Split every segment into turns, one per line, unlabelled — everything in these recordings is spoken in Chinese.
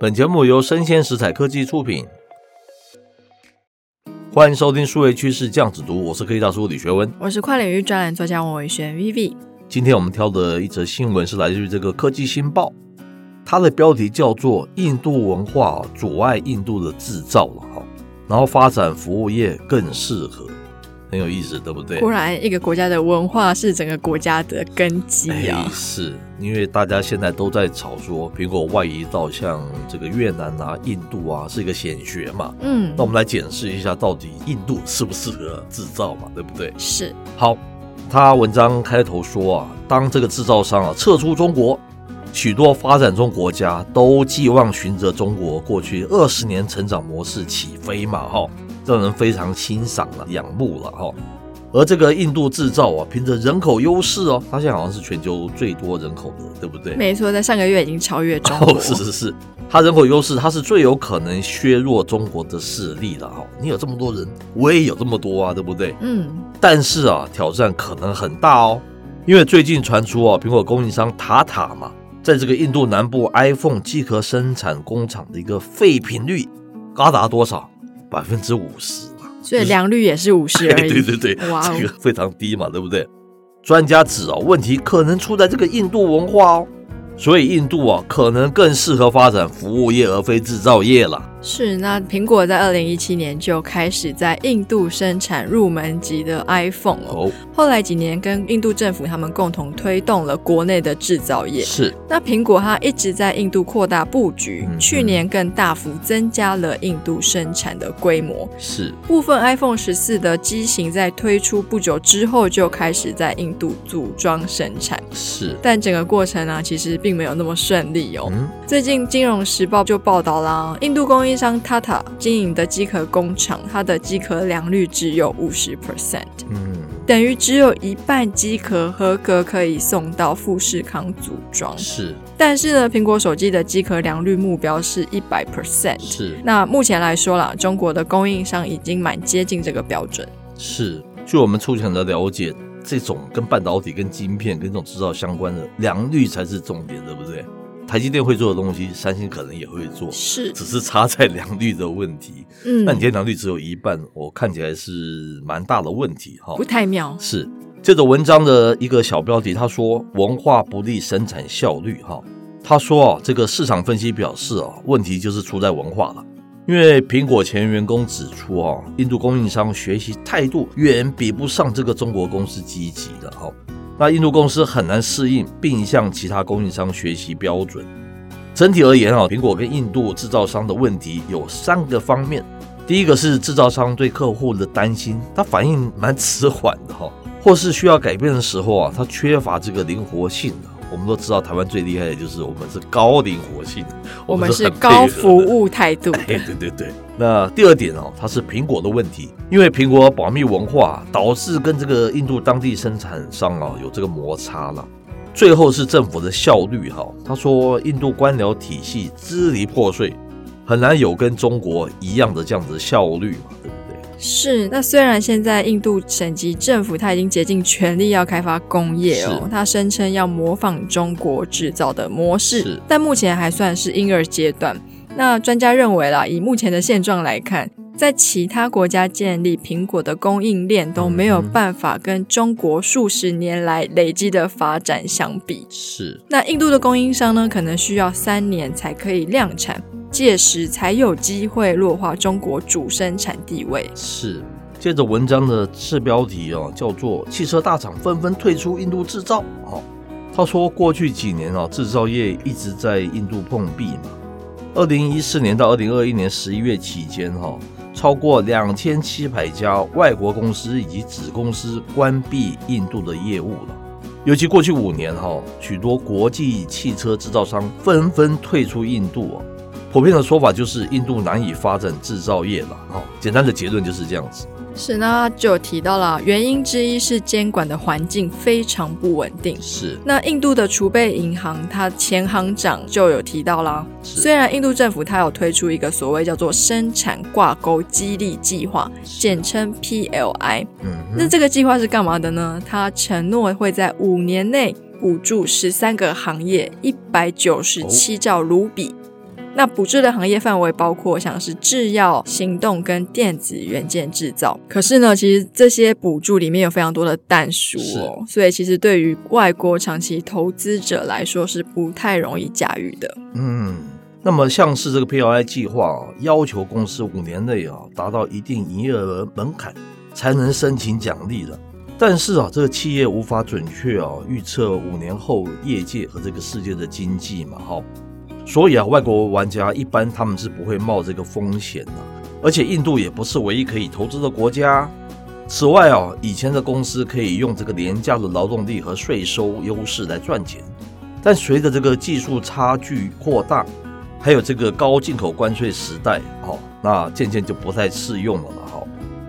本节目由生鲜食材科技出品，欢迎收听数位趋势酱子读，我是科技大叔李学文，
我是跨领域专栏作家王伟轩 Vivi。
今天我们挑的一则新闻是来自于这个科技新报，它的标题叫做“印度文化阻碍印度的制造了哈，然后发展服务业更适合”。很有意思，对不对？
果然，一个国家的文化是整个国家的根基啊！
哎、是因为大家现在都在吵说，苹果外移到像这个越南啊、印度啊，是一个显学嘛。嗯，那我们来检视一下，到底印度适不适合制造嘛？对不对？
是。
好，他文章开头说啊，当这个制造商啊撤出中国，许多发展中国家都寄望循着中国过去二十年成长模式起飞嘛，哈。让人非常欣赏了、仰慕了哈，而这个印度制造啊，凭着人口优势哦，它现在好像是全球最多人口的，对不对？
没错，在上个月已经超越中国。
哦，是是是，它人口优势，它是最有可能削弱中国的势力了哈。你有这么多人，我也有这么多啊，对不对？嗯。但是啊，挑战可能很大哦，因为最近传出啊，苹果供应商塔塔嘛，在这个印度南部 iPhone 机壳生产工厂的一个废品率高达多少？百分之五十嘛，
所以良率也是五十 而已。
对对对，哇，这个非常低嘛，对不对？专家指啊，问题可能出在这个印度文化哦。所以印度啊，可能更适合发展服务业而非制造业了。
是，那苹果在二零一七年就开始在印度生产入门级的 iPhone 哦。后来几年跟印度政府他们共同推动了国内的制造业。
是，
那苹果它一直在印度扩大布局，嗯、去年更大幅增加了印度生产的规模。
是，
部分 iPhone 十四的机型在推出不久之后就开始在印度组装生产。
是，
但整个过程呢、啊，其实并没有那么顺利哦。嗯、最近《金融时报》就报道啦，印度工业商 Tata 经营的机壳工厂，它的机壳良率只有五十 percent，嗯，等于只有一半机壳合格可以送到富士康组装。
是，
但是呢，苹果手机的机壳良率目标是一百 percent。
是，
那目前来说啦，中国的供应商已经蛮接近这个标准。
是，据我们粗浅的了解，这种跟半导体、跟晶片、跟这种制造相关的良率才是重点，对不对？台积电会做的东西，三星可能也会做，
是，
只是差在良率的问题。嗯，那你今天良率只有一半，我看起来是蛮大的问题哈，
不太妙。
是，这个文章的一个小标题，他说文化不利生产效率哈。他说啊，这个市场分析表示啊，问题就是出在文化了，因为苹果前员工指出啊，印度供应商学习态度远比不上这个中国公司积极的哈。那印度公司很难适应，并向其他供应商学习标准。整体而言啊，苹果跟印度制造商的问题有三个方面。第一个是制造商对客户的担心，他反应蛮迟缓的哈，或是需要改变的时候啊，他缺乏这个灵活性。我们都知道，台湾最厉害的就是我们是高灵活性，
我们是高服务态度。
哎，对对对。那第二点哦，它是苹果的问题，因为苹果保密文化导致跟这个印度当地生产商啊有这个摩擦了。最后是政府的效率哈，他说印度官僚体系支离破碎，很难有跟中国一样的这样子的效率嘛。
是，那虽然现在印度省级政府它已经竭尽全力要开发工业哦，它声称要模仿中国制造的模式，但目前还算是婴儿阶段。那专家认为啦，以目前的现状来看，在其他国家建立苹果的供应链都没有办法跟中国数十年来累积的发展相比。
是，
那印度的供应商呢，可能需要三年才可以量产。届时才有机会弱化中国主生产地位。
是，接着文章的次标题哦，叫做“汽车大厂纷纷退出印度制造”。哦，他说过去几年啊，制造业一直在印度碰壁嘛。二零一四年到二零二一年十一月期间，哈，超过两千七百家外国公司以及子公司关闭印度的业务了。尤其过去五年哈，许多国际汽车制造商纷纷退出印度啊。普遍的说法就是印度难以发展制造业了。哦，简单的结论就是这样子。
是呢，就提到了原因之一是监管的环境非常不稳定。
是，
那印度的储备银行，它前行长就有提到啦。虽然印度政府它有推出一个所谓叫做生产挂钩激励计划，简称 PLI。嗯，那这个计划是干嘛的呢？它承诺会在五年内补助十三个行业一百九十七兆卢比。那补助的行业范围包括像是制药、行动跟电子元件制造。可是呢，其实这些补助里面有非常多的但书哦，所以其实对于外国长期投资者来说是不太容易驾驭的。
嗯，那么像是这个 PLI 计划啊，要求公司五年内啊达到一定营业额门槛才能申请奖励的。但是啊，这个企业无法准确啊预测五年后业界和这个世界的经济嘛，哈。所以啊，外国玩家一般他们是不会冒这个风险的，而且印度也不是唯一可以投资的国家。此外啊，以前的公司可以用这个廉价的劳动力和税收优势来赚钱，但随着这个技术差距扩大，还有这个高进口关税时代，哦，那渐渐就不太适用了了哈。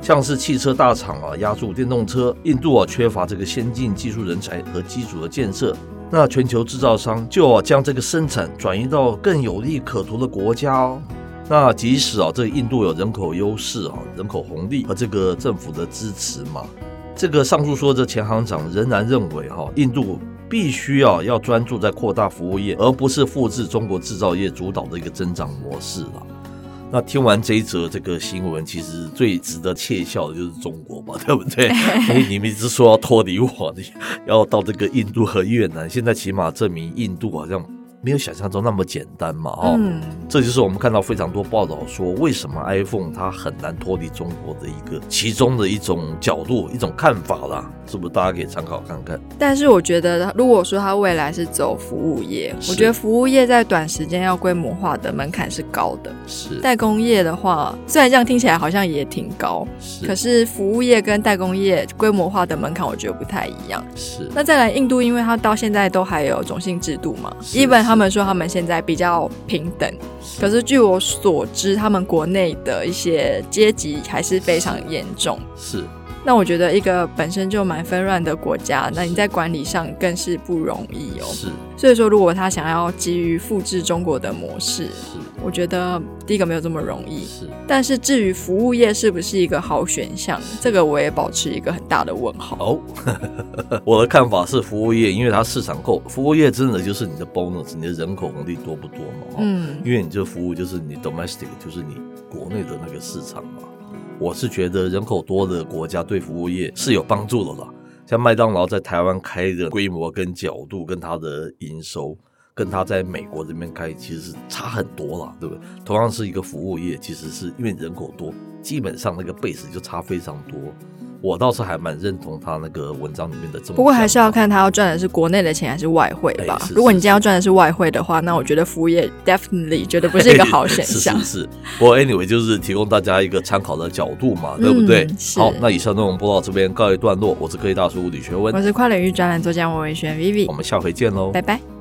像是汽车大厂啊，押注电动车，印度啊缺乏这个先进技术人才和基础的建设。那全球制造商就要将这个生产转移到更有利可图的国家哦。那即使啊，这印度有人口优势啊，人口红利和这个政府的支持嘛，这个上述说的前行长仍然认为哈，印度必须要要专注在扩大服务业，而不是复制中国制造业主导的一个增长模式了。那听完这一则这个新闻，其实最值得窃笑的就是中国嘛，对不对？所 以你们一直说要脱离我，要到这个印度和越南，现在起码证明印度好像。没有想象中那么简单嘛，哦，嗯，这就是我们看到非常多报道说，为什么 iPhone 它很难脱离中国的一个其中的一种角度、一种看法啦，是不是？大家可以参考看看。
但是我觉得，如果说它未来是走服务业，我觉得服务业在短时间要规模化的门槛是高的。
是
代工业的话，虽然这样听起来好像也挺高，是，可是服务业跟代工业规模化的门槛，我觉得不太一样。
是。
那再来印度，因为它到现在都还有种姓制度嘛，一本上。他们说他们现在比较平等，可是据我所知，他们国内的一些阶级还是非常严重。
是。
那我觉得一个本身就蛮纷乱的国家，那你在管理上更是不容易哦。
是，
所以说如果他想要急于复制中国的模式，
是，
我觉得第一个没有这么容易。
是，
但是至于服务业是不是一个好选项，这个我也保持一个很大的问号。
哦，我的看法是服务业，因为它市场够，服务业真的就是你的 bonus，你的人口红利多不多嘛？嗯，因为你这服务就是你 domestic，就是你国内的那个市场嘛。我是觉得人口多的国家对服务业是有帮助的啦。像麦当劳在台湾开的规模跟角度，跟它的营收，跟它在美国这边开其实是差很多了，对不对？同样是一个服务业，其实是因为人口多，基本上那个 base 就差非常多。我倒是还蛮认同他那个文章里面的这么。
不过还是要看他要赚的是国内的钱还是外汇吧。如果你今天要赚的是外汇的话，那我觉得服务业 definitely 绝对不是一个好选项。
是是是。不过 anyway 就是提供大家一个参考的角度嘛，对不对？好，那以上内容播到这边告一段落。我是科技大叔李学文，
我是跨领域专栏作家王维轩 Vivi，
我们下回见喽，
拜拜。